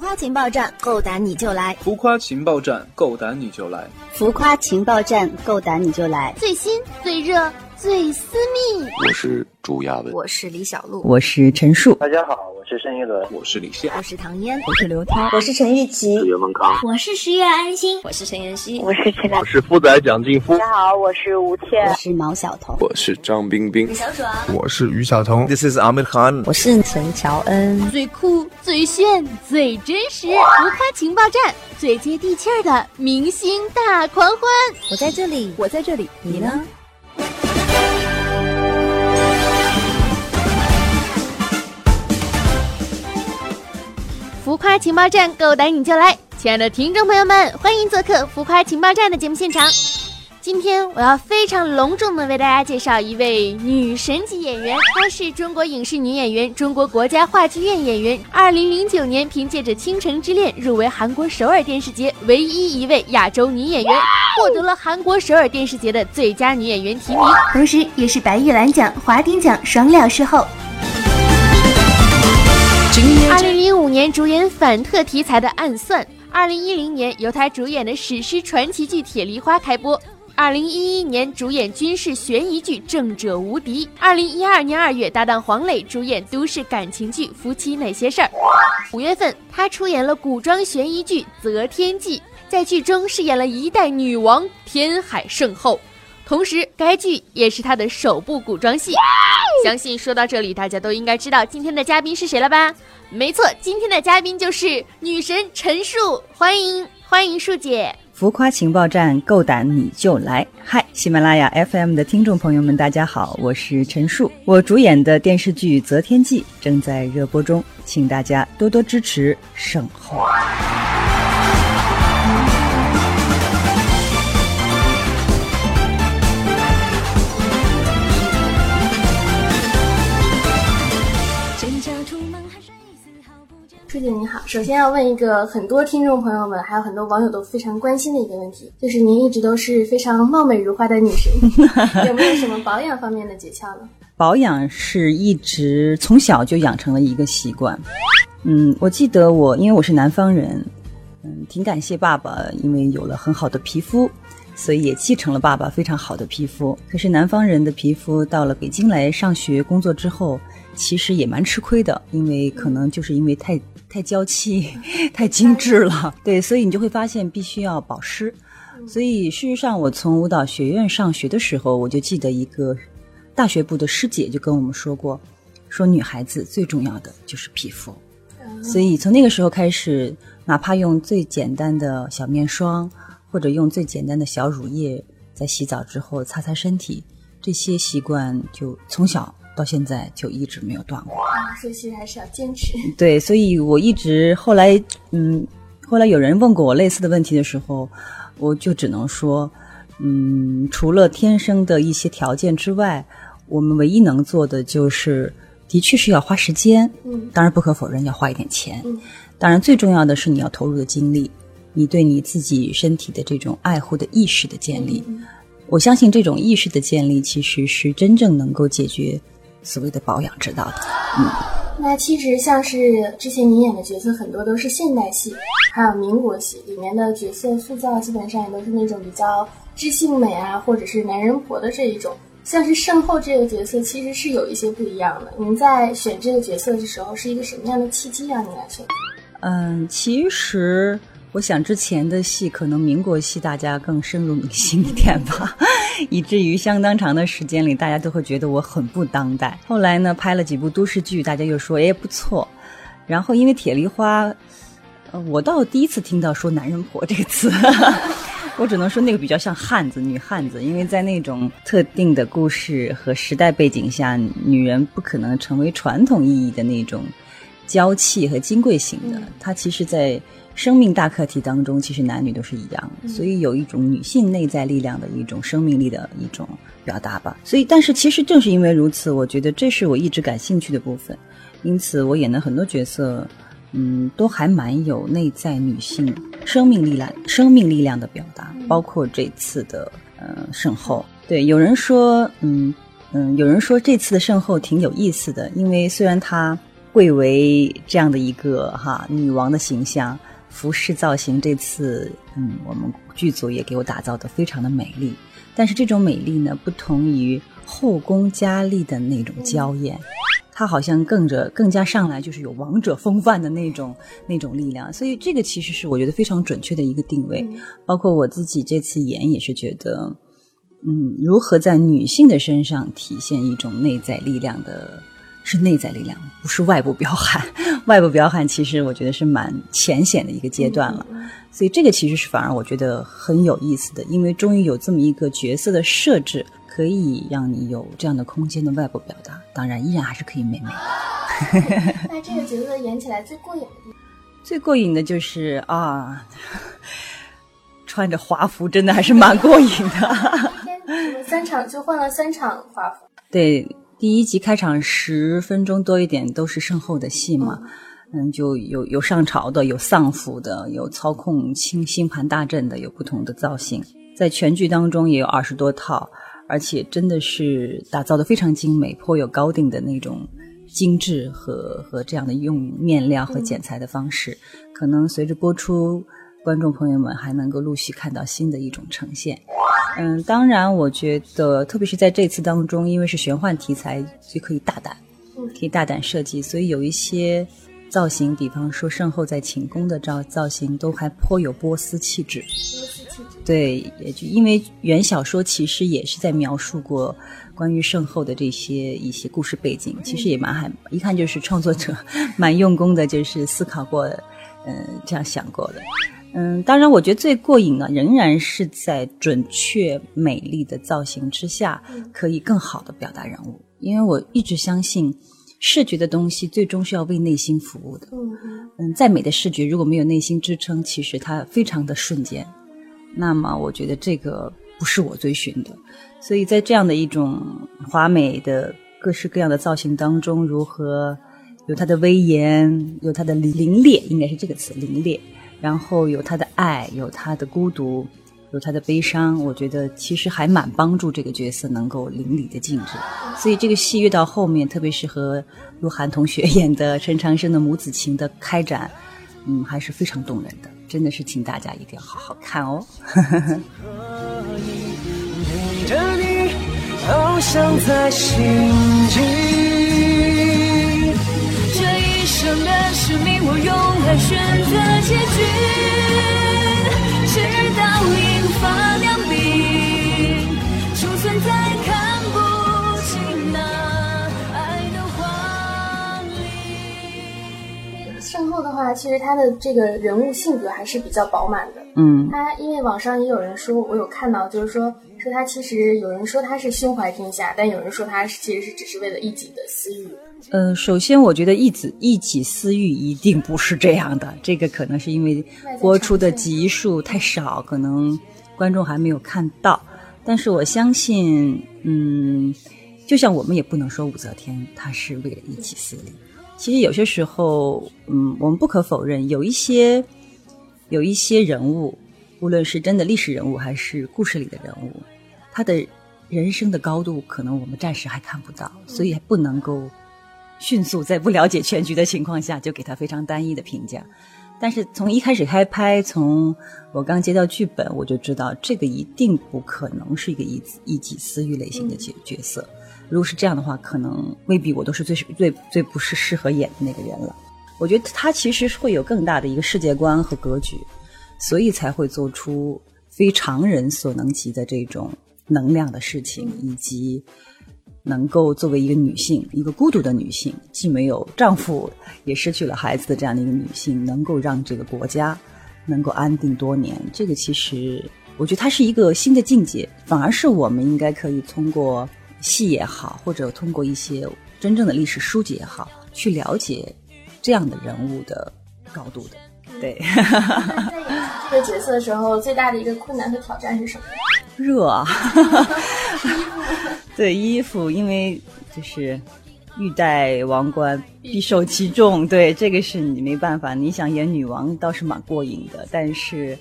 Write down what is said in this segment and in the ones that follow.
夸情报站，够胆你就来！浮夸情报站，够胆你就来！浮夸情报站，够胆你就来！最新、最热、最私密。我是朱亚文，我是李小璐，我是陈数。大家好，我是盛一伦，我是李现，我是唐嫣，我是刘涛，我是陈玉琪，我是袁文康，我是十月安心，我是陈妍希，我是陈我是富仔蒋劲夫。大家好，我是吴倩，我是毛晓彤，我是张冰冰，小爽，我是于晓彤，This is Amir Khan，我是陈乔恩。最酷、最炫、最真实，浮夸情报站，最接地气儿的明星大狂欢。我在这里，我在这里，你呢？浮夸情报站，够胆你就来！亲爱的听众朋友们，欢迎做客浮夸情报站的节目现场。今天我要非常隆重的为大家介绍一位女神级演员，她是中国影视女演员，中国国家话剧院演员。二零零九年凭借着《倾城之恋》入围韩国首尔电视节唯一一位亚洲女演员，获得了韩国首尔电视节的最佳女演员提名，同时也是白玉兰奖、华鼎奖双料视后。二零零五年主演反特题材的《暗算》，二零一零年由他主演的史诗传奇剧《铁梨花》开播。二零一一年主演军事悬疑剧《正者无敌》，二零一二年二月搭档黄磊主演都市感情剧《夫妻那些事儿》，五月份他出演了古装悬疑剧《择天记》，在剧中饰演了一代女王天海圣后，同时该剧也是他的首部古装戏。相信说到这里，大家都应该知道今天的嘉宾是谁了吧？没错，今天的嘉宾就是女神陈数，欢迎欢迎数姐。浮夸情报站，够胆你就来！嗨，喜马拉雅 FM 的听众朋友们，大家好，我是陈数。我主演的电视剧《择天记》正在热播中，请大家多多支持，省后。舒姐你好，首先要问一个很多听众朋友们，还有很多网友都非常关心的一个问题，就是您一直都是非常貌美如花的女神，有没有什么保养方面的诀窍呢？保养是一直从小就养成了一个习惯。嗯，我记得我因为我是南方人，嗯，挺感谢爸爸，因为有了很好的皮肤，所以也继承了爸爸非常好的皮肤。可是南方人的皮肤到了北京来上学工作之后，其实也蛮吃亏的，因为可能就是因为太。太娇气，太精致了，对，所以你就会发现必须要保湿。所以事实上，我从舞蹈学院上学的时候，我就记得一个大学部的师姐就跟我们说过，说女孩子最重要的就是皮肤。所以从那个时候开始，哪怕用最简单的小面霜，或者用最简单的小乳液，在洗澡之后擦擦身体，这些习惯就从小。到现在就一直没有断过啊，所以其实还是要坚持。对，所以我一直后来，嗯，后来有人问过我类似的问题的时候，我就只能说，嗯，除了天生的一些条件之外，我们唯一能做的就是，的确是要花时间，嗯，当然不可否认要花一点钱，嗯，当然最重要的是你要投入的精力，你对你自己身体的这种爱护的意识的建立，我相信这种意识的建立其实是真正能够解决。所谓的保养之道的，嗯，那其实像是之前您演的角色很多都是现代戏，还有民国戏里面的角色塑造，基本上也都是那种比较知性美啊，或者是男人婆的这一种。像是圣后这个角色，其实是有一些不一样的。您在选这个角色的时候，是一个什么样的契机让您来选？嗯，其实。我想之前的戏可能民国戏大家更深入民心一点吧，以至于相当长的时间里大家都会觉得我很不当代。后来呢，拍了几部都市剧，大家又说哎不错。然后因为《铁梨花》，呃，我倒第一次听到说“男人婆”这个词，我只能说那个比较像汉子、女汉子，因为在那种特定的故事和时代背景下，女人不可能成为传统意义的那种娇气和金贵型的。她其实，在生命大课题当中，其实男女都是一样，所以有一种女性内在力量的一种生命力的一种表达吧。所以，但是其实正是因为如此，我觉得这是我一直感兴趣的部分。因此，我演的很多角色，嗯，都还蛮有内在女性生命力量、生命力量的表达。包括这次的呃圣后，对，有人说，嗯嗯，有人说这次的圣后挺有意思的，因为虽然她贵为这样的一个哈女王的形象，服饰造型这次嗯，我们剧组也给我打造的非常的美丽。但是这种美丽呢，不同于后宫佳丽的那种娇艳，它好像更着更加上来就是有王者风范的那种那种力量。所以这个其实是我觉得非常准确的一个定位。包括我自己这次演也是觉得，嗯，如何在女性的身上体现一种内在力量的。是内在力量，不是外部彪悍。外部彪悍其实我觉得是蛮浅显的一个阶段了，所以这个其实是反而我觉得很有意思的，因为终于有这么一个角色的设置，可以让你有这样的空间的外部表达。当然，依然还是可以美美的。那这个角色演起来最过瘾的地方？最过瘾的就是啊，穿着华服真的还是蛮过瘾的。三场就换了三场华服。对。第一集开场十分钟多一点都是身后的戏嘛，嗯，就有有上朝的，有丧服的，有操控星星盘大阵的，有不同的造型，在全剧当中也有二十多套，而且真的是打造的非常精美，颇有高定的那种精致和和这样的用面料和剪裁的方式，可能随着播出，观众朋友们还能够陆续看到新的一种呈现。嗯，当然，我觉得，特别是在这次当中，因为是玄幻题材，就可以大胆，可以大胆设计，所以有一些造型，比方说圣后在寝宫的造造型，都还颇有波斯气质。对，也就因为原小说其实也是在描述过关于圣后的这些一些故事背景，其实也蛮还一看就是创作者 蛮用功的，就是思考过，嗯，这样想过的。嗯，当然，我觉得最过瘾的仍然是在准确美丽的造型之下，可以更好的表达人物。因为我一直相信，视觉的东西最终是要为内心服务的。嗯嗯，再美的视觉如果没有内心支撑，其实它非常的瞬间。那么，我觉得这个不是我追寻的。所以在这样的一种华美的各式各样的造型当中，如何有它的威严，有它的凌冽，应该是这个词，凌冽。然后有他的爱，有他的孤独，有他的悲伤。我觉得其实还蛮帮助这个角色能够淋漓的尽致。所以这个戏越到后面，特别是和鹿晗同学演的陈长生的母子情的开展，嗯，还是非常动人的。真的是请大家一定要好好看哦。生的使命，我用爱选择结局，直到引发两鬓，就算再看不清那爱的。身后的话，其实他的这个人物性格还是比较饱满的。嗯，他因为网上也有人说，我有看到，就是说说他其实有人说他是胸怀天下，但有人说他其实是只是为了一己的私欲。嗯，首先我觉得一子一己私欲一定不是这样的，这个可能是因为播出的集数太少，可能观众还没有看到。但是我相信，嗯，就像我们也不能说武则天她是为了一己私利。其实有些时候，嗯，我们不可否认，有一些有一些人物，无论是真的历史人物还是故事里的人物，他的人生的高度可能我们暂时还看不到，所以还不能够。迅速在不了解全局的情况下就给他非常单一的评价，但是从一开始开拍，从我刚接到剧本，我就知道这个一定不可能是一个一一己私欲类型的角角色。如果是这样的话，可能未必我都是最最最不是适合演的那个人了。我觉得他其实会有更大的一个世界观和格局，所以才会做出非常人所能及的这种能量的事情，以及。能够作为一个女性，一个孤独的女性，既没有丈夫，也失去了孩子的这样的一个女性，能够让这个国家 能够安定多年，这个其实我觉得它是一个新的境界，反而是我们应该可以通过戏也好，或者通过一些真正的历史书籍也好，去了解这样的人物的高度的。对。在演这个角色的时候，最大的一个困难和挑战是什么？热。对衣服，因为就是欲戴王冠，必受其重。对，这个是你没办法。你想演女王倒是蛮过瘾的，但是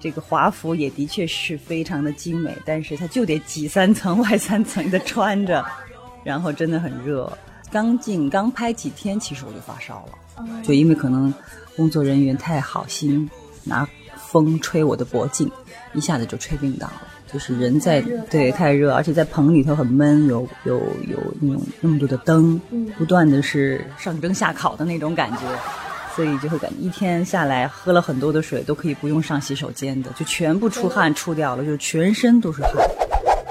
这个华服也的确是非常的精美，但是它就得挤三层外三层的穿着，然后真的很热。刚进刚拍几天，其实我就发烧了，就因为可能工作人员太好心，拿风吹我的脖颈，一下子就吹病倒了。就是人在对太热，而且在棚里头很闷，有有有那种那么多的灯，不断的是上蒸下烤的那种感觉，所以就会感觉一天下来喝了很多的水都可以不用上洗手间的，就全部出汗出掉了，就全身都是汗。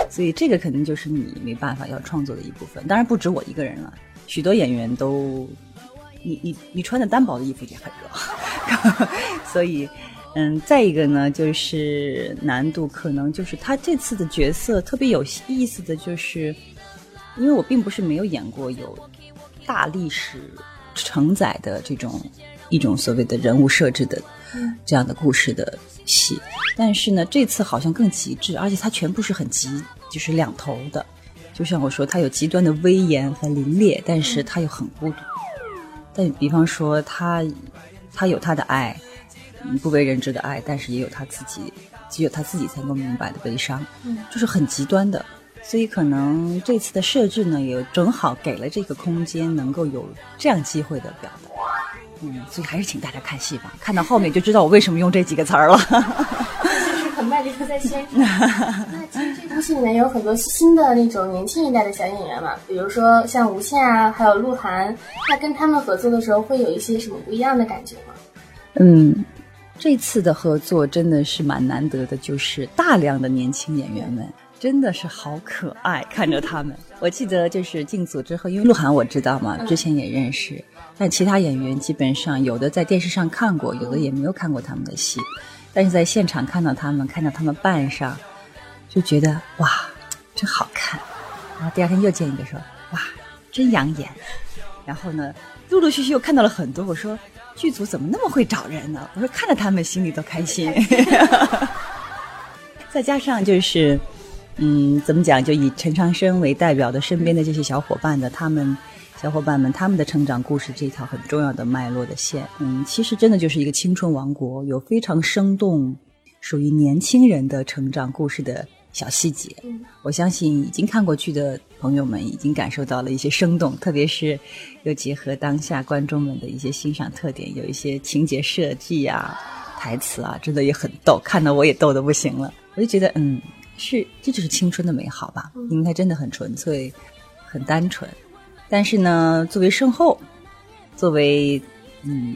所以这个肯定就是你没办法要创作的一部分，当然不止我一个人了，许多演员都，你你你穿的单薄的衣服也很热，所以。嗯，再一个呢，就是难度可能就是他这次的角色特别有意思的就是，因为我并不是没有演过有大历史承载的这种一种所谓的人物设置的这样的故事的戏，但是呢，这次好像更极致，而且它全部是很极，就是两头的。就像我说，它有极端的威严和凌冽，但是它又很孤独。但比方说，他他有他的爱。不为人知的爱，但是也有他自己，只有他自己才能明白的悲伤，嗯，就是很极端的。所以可能这次的设置呢，也正好给了这个空间，能够有这样机会的表达。嗯，所以还是请大家看戏吧，看到后面就知道我为什么用这几个词儿了。就是很卖力的在宣传。那其实这部戏里面有很多新的那种年轻一代的小演员嘛，比如说像吴倩啊，还有鹿晗，那跟他们合作的时候会有一些什么不一样的感觉吗？嗯。这次的合作真的是蛮难得的，就是大量的年轻演员们，真的是好可爱，看着他们。我记得就是进组之后，因为鹿晗我知道嘛，之前也认识，但其他演员基本上有的在电视上看过，有的也没有看过他们的戏，但是在现场看到他们，看到他们扮上，就觉得哇，真好看。然后第二天又见一个说哇，真养眼。然后呢，陆陆续续又看到了很多，我说。剧组怎么那么会找人呢？我说看着他们心里都开心。再加上就是，嗯，怎么讲？就以陈长生为代表的身边的这些小伙伴的他们小伙伴们他们的成长故事这条很重要的脉络的线，嗯，其实真的就是一个青春王国，有非常生动属于年轻人的成长故事的。小细节，我相信已经看过去的朋友们已经感受到了一些生动，特别是又结合当下观众们的一些欣赏特点，有一些情节设计啊、台词啊，真的也很逗，看得我也逗得不行了。我就觉得，嗯，是这就是青春的美好吧，因为它真的很纯粹、很单纯。但是呢，作为身后，作为嗯，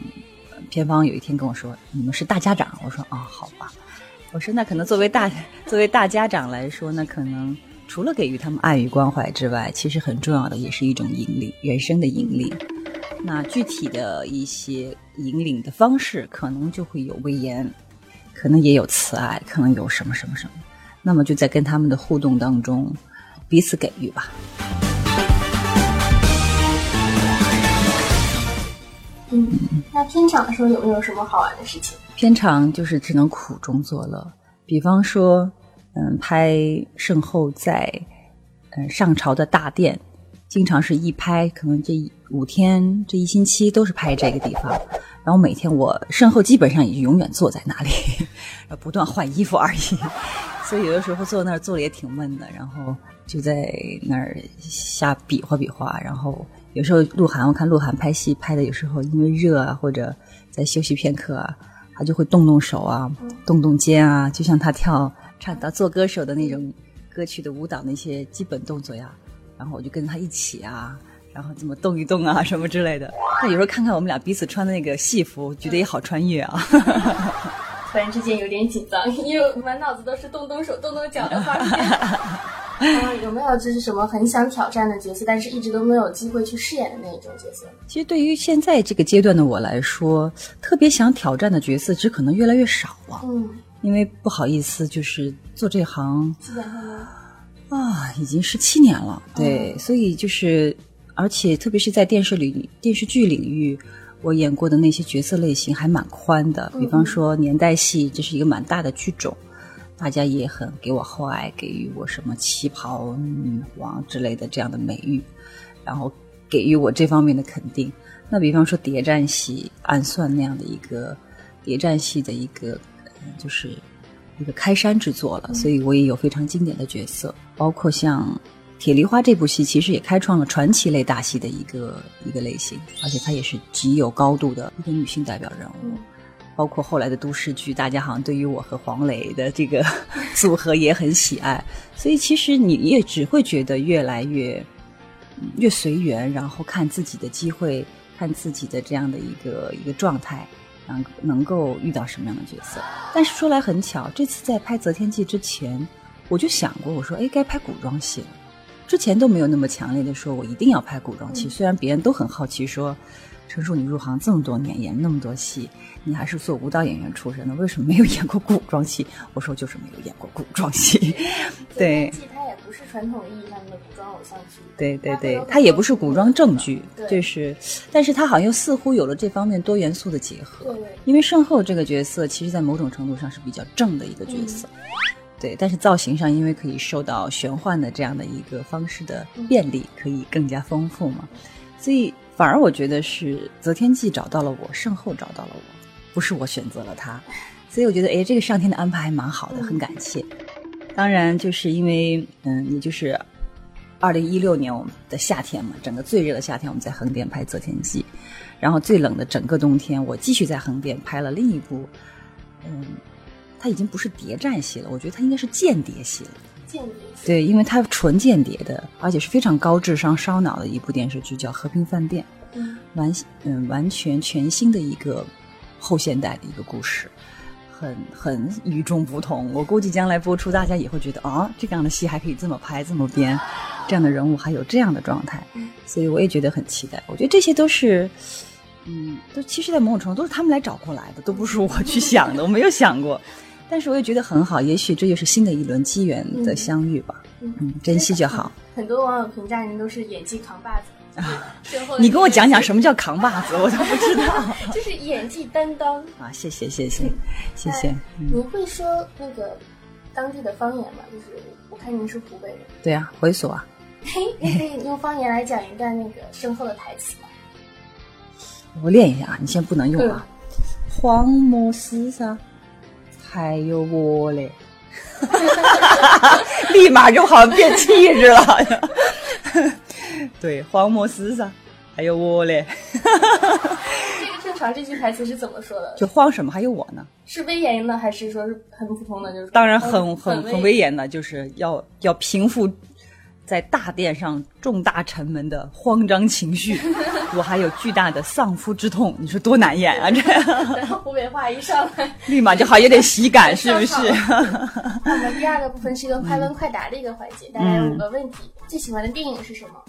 片方有一天跟我说：“你们是大家长。”我说：“啊，好吧。”我说，那可能作为大作为大家长来说，那可能除了给予他们爱与关怀之外，其实很重要的也是一种引领，原生的引领。那具体的一些引领的方式，可能就会有威严，可能也有慈爱，可能有什么什么什么。那么就在跟他们的互动当中，彼此给予吧。嗯，那片场的时候有没有什么好玩的事情？片场就是只能苦中作乐，比方说，嗯，拍圣后在，嗯，上朝的大殿，经常是一拍，可能这五天这一星期都是拍这个地方，然后每天我圣后基本上也永远坐在那里，不断换衣服而已，所以有的时候坐那儿坐的也挺闷的，然后就在那儿瞎比划比划，然后有时候鹿晗，我看鹿晗拍戏拍的有时候因为热啊，或者在休息片刻啊。他就会动动手啊，动动肩啊，就像他跳唱到做歌手的那种歌曲的舞蹈那些基本动作呀。然后我就跟他一起啊，然后怎么动一动啊，什么之类的。那有时候看看我们俩彼此穿的那个戏服，觉得也好穿越啊。突然之间有点紧张，因为满脑子都是动动手、动动脚的画面。啊，有没有就是什么很想挑战的角色，但是一直都没有机会去饰演的那一种角色？其实对于现在这个阶段的我来说，特别想挑战的角色，只可能越来越少了。嗯，因为不好意思，就是做这行，啊，已经十七年了。对，所以就是，而且特别是在电视里、电视剧领域，我演过的那些角色类型还蛮宽的。比方说年代戏，这是一个蛮大的剧种。大家也很给我厚爱，给予我什么旗袍女王之类的这样的美誉，然后给予我这方面的肯定。那比方说谍战戏、暗算那样的一个谍战戏的一个，就是一个开山之作了。所以我也有非常经典的角色，包括像铁梨花》这部戏其实也开创了传奇类大戏的一个一个类型，而且它也是极有高度的一个女性代表人物。嗯包括后来的都市剧，大家好像对于我和黄磊的这个 组合也很喜爱，所以其实你也只会觉得越来越越随缘，然后看自己的机会，看自己的这样的一个一个状态，能能够遇到什么样的角色。但是说来很巧，这次在拍《择天记》之前，我就想过，我说，哎，该拍古装戏了。之前都没有那么强烈的说，我一定要拍古装戏。虽然别人都很好奇说，陈数你入行这么多年，演那么多戏，你还是做舞蹈演员出身的，为什么没有演过古装戏？我说就是没有演过古装戏。对记它也不是传统意义上的古装偶像剧。对对对它也不是古装正剧，对就是，但是它好像又似乎有了这方面多元素的结合。对对因为圣后这个角色，其实在某种程度上是比较正的一个角色，对，但是造型上因为可以受到玄幻的这样的一个方式的便利，可以更加丰富嘛，所以反而我觉得是择天记找到了我，圣后找到了我，不是我选择了他，所以我觉得哎，这个上天的安排还蛮好的，很感谢。当然，就是因为嗯，也就是二零一六年我们的夏天嘛，整个最热的夏天，我们在横店拍《择天记》，然后最冷的整个冬天，我继续在横店拍了另一部，嗯，它已经不是谍战戏了，我觉得它应该是间谍戏了。间谍戏。对，因为它纯间谍的，而且是非常高智商、烧脑的一部电视剧，叫《和平饭店》，嗯完嗯完全全新的一个后现代的一个故事。很很与众不同，我估计将来播出，大家也会觉得啊，这样的戏还可以这么拍、这么编，这样的人物还有这样的状态，所以我也觉得很期待。我觉得这些都是，嗯，都其实，在某种程度都是他们来找过来的，都不是我去想的，我没有想过。但是我也觉得很好，也许这就是新的一轮机缘的相遇吧。嗯，珍惜就好。很多网友评价您都是演技扛把子。身后你跟我讲讲什么叫扛把子，我都不知道。就是演技担当。啊，谢谢谢谢谢谢。嗯，您会说那个当地的方言吗？就是我看您是湖北人，对啊，回所啊。嘿，你可以用方言来讲一段那个身后的台词吗？我练一下啊，你先不能用啊。荒漠厮杀，还有我嘞，立马就好像变气质了。好像对，荒漠厮杀，还有我嘞，这个正常这句台词是怎么说的？就慌什么？还有我呢？是威严的，还是说是很普通的？就是当然很很很很威严的，就是要要平复在大殿上众大臣们的慌张情绪。我还有巨大的丧夫之痛，你说多难演啊！这湖北话一上来，立马就好有点喜感，是不是？那我们第二个部分是一个快问快答的一个环节，大家有五个问题。最喜欢的电影是什么？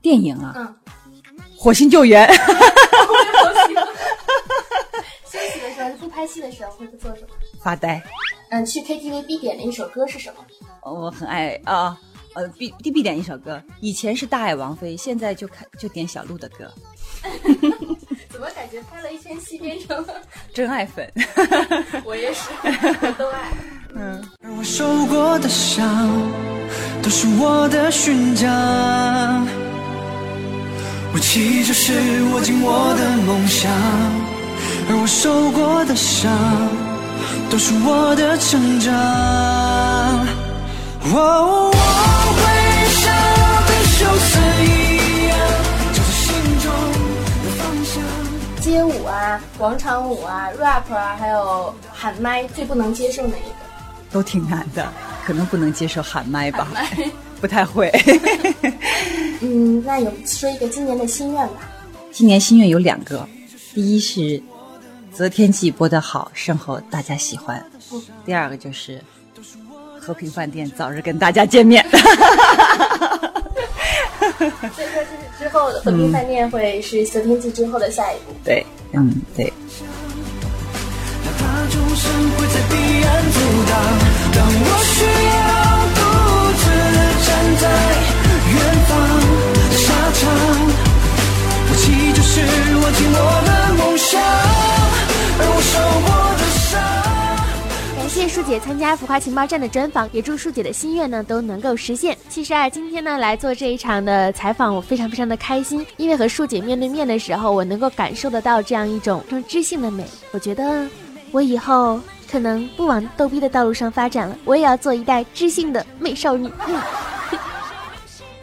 电影啊，嗯，火星救援》休息的时候，不拍戏的时候会做什么？发呆。嗯，去 KTV 必点的一首歌是什么？我很爱啊，呃，必必必点一首歌。以前是大爱王菲，现在就看就点小鹿的歌，怎么感觉拍了一圈戏变成了 真爱粉。我也是，都爱。而我受过的伤，都是我的勋章。武器就是握紧我的梦想，而我受过的伤，都是我的成长。哦，我会像被羞涩一样，找着心中的方向。街舞啊，广场舞啊，rap 啊，还有喊麦，最不能接受哪一个？都挺难的，可能不能接受喊麦吧，不太会。嗯，那有说一个今年的心愿吧。今年心愿有两个，第一是《择天记》播得好，身后大家喜欢；第二个就是和平饭店早日跟大家见面。所以说，这是之后的和平饭店会是《择天记》之后的下一步。对，嗯，对。哪怕众生会在彼岸阻挡，当我需要独自站在远方的沙场，武器就是握紧我的梦想，而我受过的伤。感谢舒姐参加《浮夸情报站》的专访，也祝舒姐的心愿呢都能够实现。其实啊，今天呢来做这一场的采访，我非常非常的开心，因为和舒姐面对面的时候，我能够感受得到这样一种这种知性的美。我觉得我以后可能不往逗逼的道路上发展了，我也要做一代知性的美少女。嗯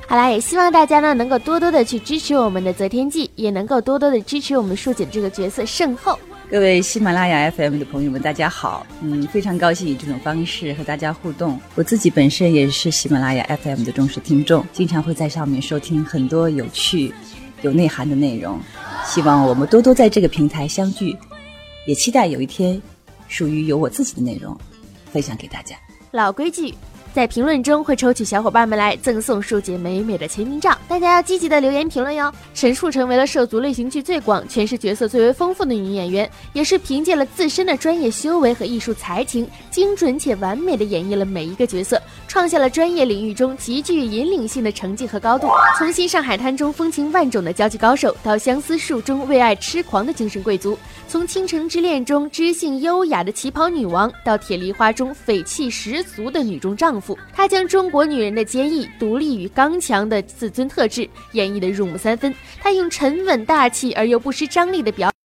好啦，也希望大家呢能够多多的去支持我们的择天记，也能够多多的支持我们树姐这个角色圣后。各位喜马拉雅 FM 的朋友们，大家好！嗯，非常高兴以这种方式和大家互动。我自己本身也是喜马拉雅 FM 的忠实听众，经常会在上面收听很多有趣、有内涵的内容。希望我们多多在这个平台相聚，也期待有一天属于有我自己的内容分享给大家。老规矩。在评论中会抽取小伙伴们来赠送树姐美美的签名照，大家要积极的留言评论哟。陈树成为了涉足类型剧最广、诠释角色最为丰富的女演员，也是凭借了自身的专业修为和艺术才情，精准且完美的演绎了每一个角色，创下了专业领域中极具引领性的成绩和高度。从新上海滩中风情万种的交际高手，到相思树中为爱痴狂的精神贵族；从倾城之恋中知性优雅的旗袍女王，到铁梨花中匪气十足的女中丈夫。她将中国女人的坚毅、独立与刚强的自尊特质演绎得入木三分。她用沉稳大气而又不失张力的表。